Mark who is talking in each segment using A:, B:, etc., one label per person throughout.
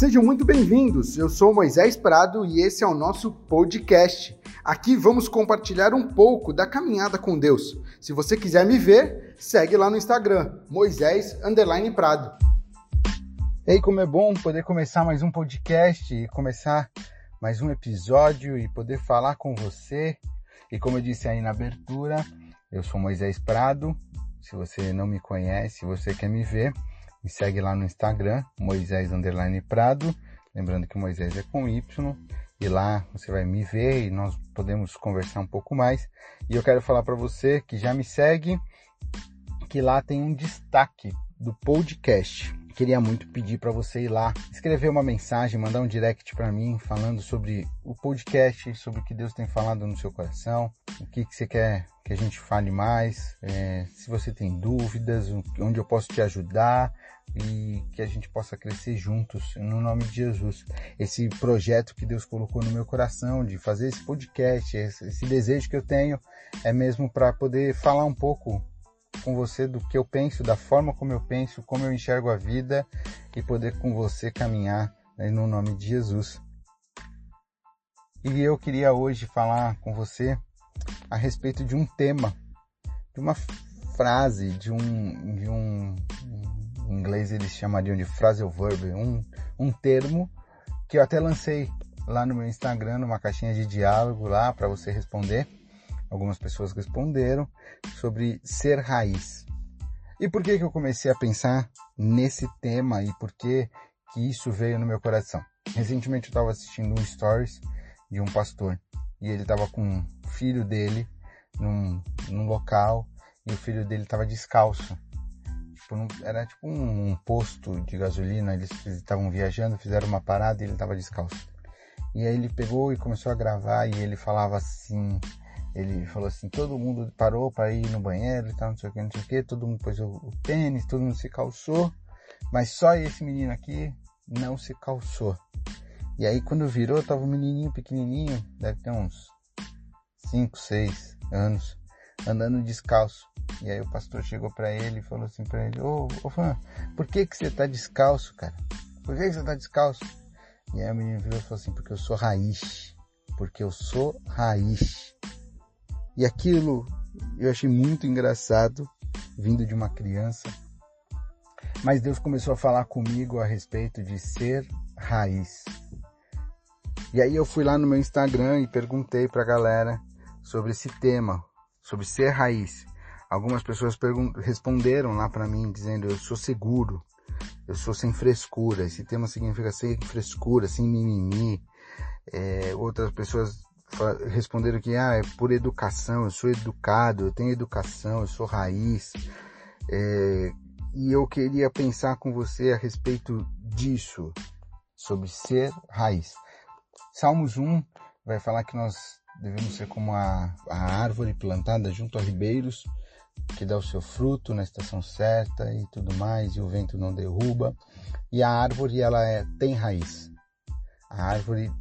A: Sejam muito bem-vindos. Eu sou Moisés Prado e esse é o nosso podcast. Aqui vamos compartilhar um pouco da caminhada com Deus. Se você quiser me ver, segue lá no Instagram, Moisés Prado. Ei, como é bom poder começar mais um podcast e começar mais um episódio e poder falar com você. E como eu disse aí na abertura, eu sou Moisés Prado. Se você não me conhece, você quer me ver, me segue lá no Instagram, Moisés Prado. Lembrando que Moisés é com Y. E lá você vai me ver e nós podemos conversar um pouco mais. E eu quero falar para você que já me segue, que lá tem um destaque do podcast. Queria muito pedir para você ir lá, escrever uma mensagem, mandar um direct para mim falando sobre o podcast, sobre o que Deus tem falado no seu coração, o que, que você quer que a gente fale mais, é, se você tem dúvidas, onde eu posso te ajudar e que a gente possa crescer juntos no nome de Jesus. Esse projeto que Deus colocou no meu coração de fazer esse podcast, esse, esse desejo que eu tenho é mesmo para poder falar um pouco com você do que eu penso, da forma como eu penso, como eu enxergo a vida e poder com você caminhar né, no nome de Jesus. E eu queria hoje falar com você a respeito de um tema, de uma frase, de um, de um em inglês eles chamariam de phrasal verb, um, um termo que eu até lancei lá no meu Instagram, numa caixinha de diálogo lá para você responder. Algumas pessoas responderam sobre ser raiz. E por que que eu comecei a pensar nesse tema e por que que isso veio no meu coração? Recentemente eu estava assistindo um stories de um pastor e ele estava com o filho dele num, num local e o filho dele estava descalço Tipo, era tipo um, um, posto de gasolina, eles estavam viajando, fizeram uma parada e ele estava descalço. E aí ele pegou e começou a gravar e ele falava assim, ele falou assim, todo mundo parou para ir no banheiro e tal, não sei o que, não sei o que, todo mundo pôs o, o tênis, todo mundo se calçou, mas só esse menino aqui não se calçou. E aí quando virou, tava um menininho pequenininho, deve ter uns 5, 6 anos, andando descalço. E aí o pastor chegou para ele e falou assim para ele, ô, ô fã, por que que você tá descalço, cara? Por que que você tá descalço? E aí o menino virou e falou assim, porque eu sou raiz. Porque eu sou raiz. E aquilo eu achei muito engraçado, vindo de uma criança. Mas Deus começou a falar comigo a respeito de ser raiz. E aí eu fui lá no meu Instagram e perguntei pra galera sobre esse tema, sobre ser raiz. Algumas pessoas responderam lá para mim dizendo eu sou seguro, eu sou sem frescura. Esse tema significa sem frescura, sem mimimi. É, outras pessoas responderam que ah, é por educação, eu sou educado, eu tenho educação, eu sou raiz. É, e eu queria pensar com você a respeito disso, sobre ser raiz. Salmos 1 vai falar que nós devemos ser como a, a árvore plantada junto a ribeiros, que dá o seu fruto na estação certa e tudo mais, e o vento não derruba. E a árvore, ela é, tem raiz. A árvore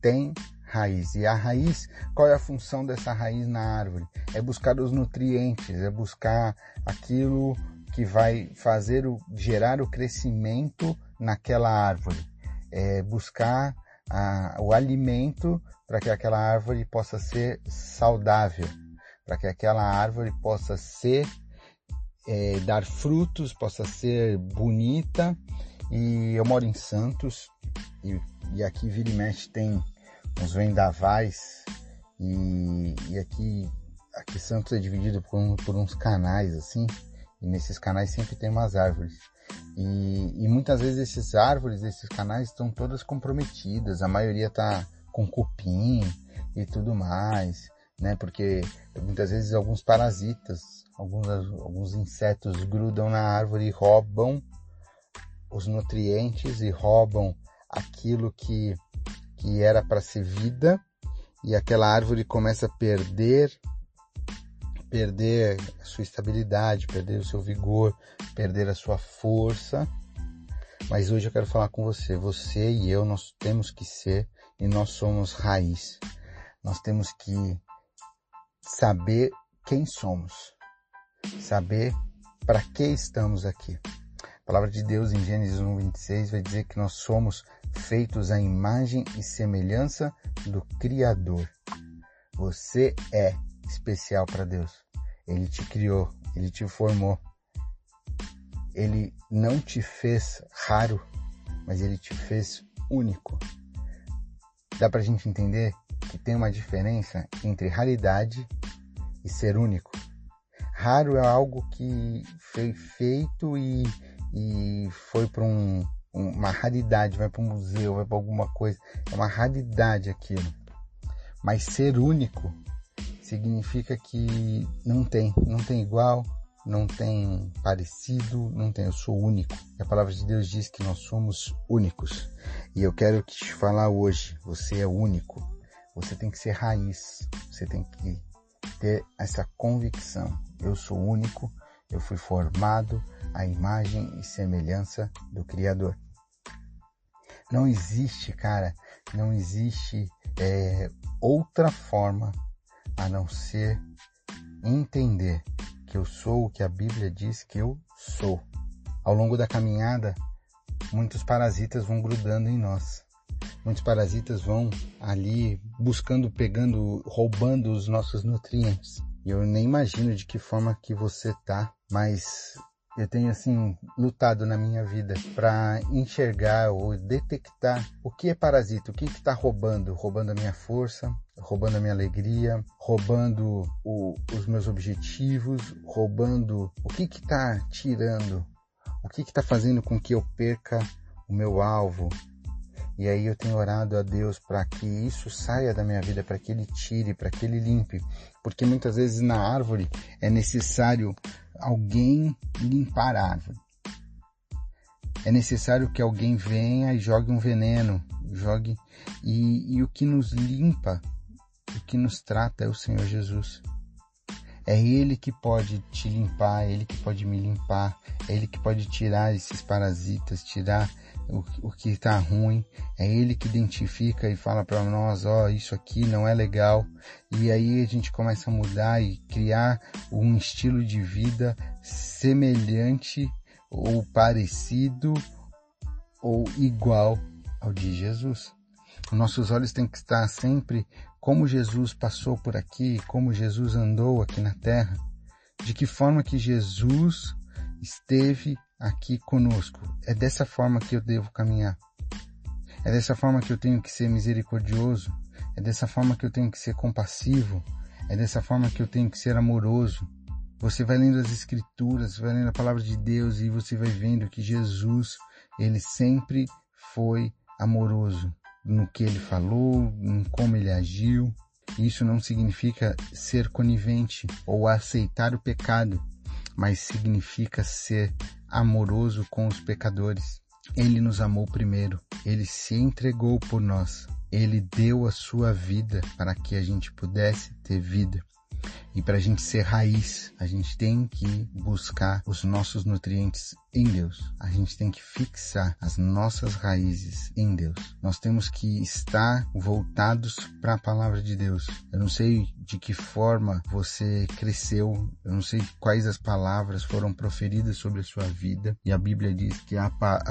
A: tem raiz. E a raiz, qual é a função dessa raiz na árvore? É buscar os nutrientes, é buscar aquilo que vai fazer o, gerar o crescimento naquela árvore. É buscar a, o alimento para que aquela árvore possa ser saudável para que aquela árvore possa ser, é, dar frutos, possa ser bonita. E eu moro em Santos e, e aqui vira e mexe tem uns vendavais e, e aqui, aqui Santos é dividido por, por uns canais assim e nesses canais sempre tem umas árvores. E, e, muitas vezes esses árvores, esses canais estão todas comprometidas, a maioria tá com cupim e tudo mais né? Porque muitas vezes alguns parasitas, alguns, alguns insetos grudam na árvore e roubam os nutrientes e roubam aquilo que, que era para ser vida e aquela árvore começa a perder perder a sua estabilidade, perder o seu vigor, perder a sua força. Mas hoje eu quero falar com você. Você e eu, nós temos que ser e nós somos raiz. Nós temos que saber quem somos, saber para que estamos aqui.
B: A palavra de Deus em Gênesis 1:26 vai dizer que nós somos feitos à imagem e semelhança do Criador. Você é especial para Deus. Ele te criou, ele te formou. Ele não te fez raro, mas ele te fez único. Dá pra gente entender que tem uma diferença entre raridade e ser único. Raro é algo que foi feito e, e foi para um, uma raridade, vai para um museu, vai para alguma coisa. É uma raridade aquilo. Mas ser único significa que não tem, não tem igual, não tem parecido, não tem, eu sou único. A palavra de Deus diz que nós somos únicos. E eu quero te falar hoje, você é único. Você tem que ser raiz, você tem que ter essa convicção. Eu sou único, eu fui formado à imagem e semelhança do Criador. Não existe, cara, não existe é, outra forma a não ser entender que eu sou o que a Bíblia diz que eu sou. Ao longo da caminhada, muitos parasitas vão grudando em nós. Muitos parasitas vão ali buscando, pegando, roubando os nossos nutrientes. Eu nem imagino de que forma que você tá, mas eu tenho assim lutado na minha vida para enxergar ou detectar o que é parasita, o que está roubando, roubando a minha força, roubando a minha alegria, roubando o, os meus objetivos, roubando o que está tirando, o que está fazendo com que eu perca o meu alvo. E aí eu tenho orado a Deus para que isso saia da minha vida, para que Ele tire, para que Ele limpe, porque muitas vezes na árvore é necessário alguém limpar a árvore. É necessário que alguém venha e jogue um veneno, jogue e, e o que nos limpa, o que nos trata é o Senhor Jesus. É Ele que pode te limpar, é Ele que pode me limpar, é Ele que pode tirar esses parasitas, tirar o, o que está ruim, é ele que identifica e fala para nós, ó, oh, isso aqui não é legal, e aí a gente começa a mudar e criar um estilo de vida semelhante ou parecido ou igual ao de Jesus. Nossos olhos têm que estar sempre como Jesus passou por aqui, como Jesus andou aqui na terra, de que forma que Jesus esteve aqui conosco. É dessa forma que eu devo caminhar. É dessa forma que eu tenho que ser misericordioso. É dessa forma que eu tenho que ser compassivo. É dessa forma que eu tenho que ser amoroso. Você vai lendo as escrituras, vai lendo a palavra de Deus e você vai vendo que Jesus, ele sempre foi amoroso no que ele falou, em como ele agiu. Isso não significa ser conivente ou aceitar o pecado, mas significa ser amoroso com os pecadores. Ele nos amou primeiro, ele se entregou por nós, ele deu a sua vida para que a gente pudesse ter vida. E para a gente ser raiz, a gente tem que buscar os nossos nutrientes em Deus. A gente tem que fixar as nossas raízes em Deus. Nós temos que estar voltados para a palavra de Deus. Eu não sei de que forma você cresceu, eu não sei quais as palavras foram proferidas sobre a sua vida. E a Bíblia diz que há,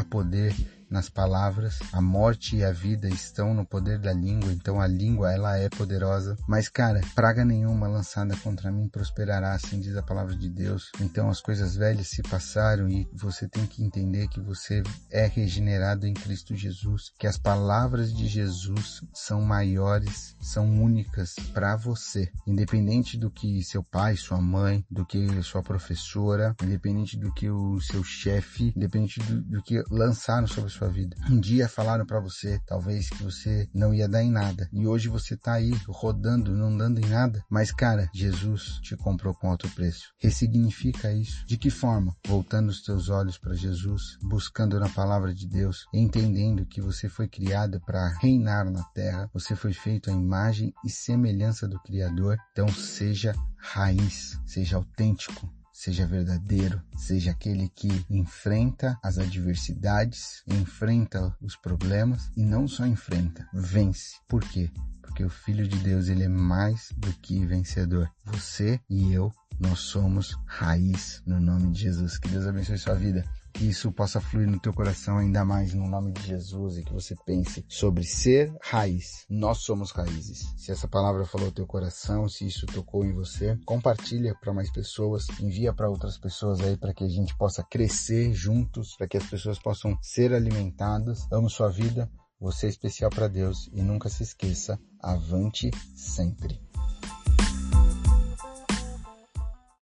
B: poder nas palavras. A morte e a vida estão no poder da língua, então a língua ela é poderosa. Mas cara, praga nenhuma lançada contra mim prosperará, assim diz a palavra de Deus. Então as coisas velhas se passaram e você tem que entender que você é regenerado em Cristo Jesus, que as palavras de Jesus são maiores, são únicas para você, independente do que seu pai, sua mãe, do que sua professora, independente do que o seu chefe, independente do, do que lançaram sobre sua sua vida. Um dia falaram para você, talvez, que você não ia dar em nada. E hoje você tá aí rodando, não dando em nada. Mas, cara, Jesus te comprou com alto preço. Ressignifica isso. De que forma? Voltando os teus olhos para Jesus, buscando na palavra de Deus, entendendo que você foi criado para reinar na terra. Você foi feito à imagem e semelhança do Criador. Então, seja raiz, seja autêntico, seja verdadeiro, seja aquele que enfrenta as adversidades, enfrenta os problemas e não só enfrenta, vence. Por quê? Porque o Filho de Deus ele é mais do que vencedor. Você e eu nós somos raiz no nome de Jesus. Que Deus abençoe sua vida. Que isso possa fluir no teu coração ainda mais no nome de Jesus e que você pense sobre ser raiz. Nós somos raízes. Se essa palavra falou teu coração, se isso tocou em você, compartilha para mais pessoas, envia para outras pessoas aí para que a gente possa crescer juntos, para que as pessoas possam ser alimentadas. Amo sua vida, você é especial para Deus e nunca se esqueça, avante sempre.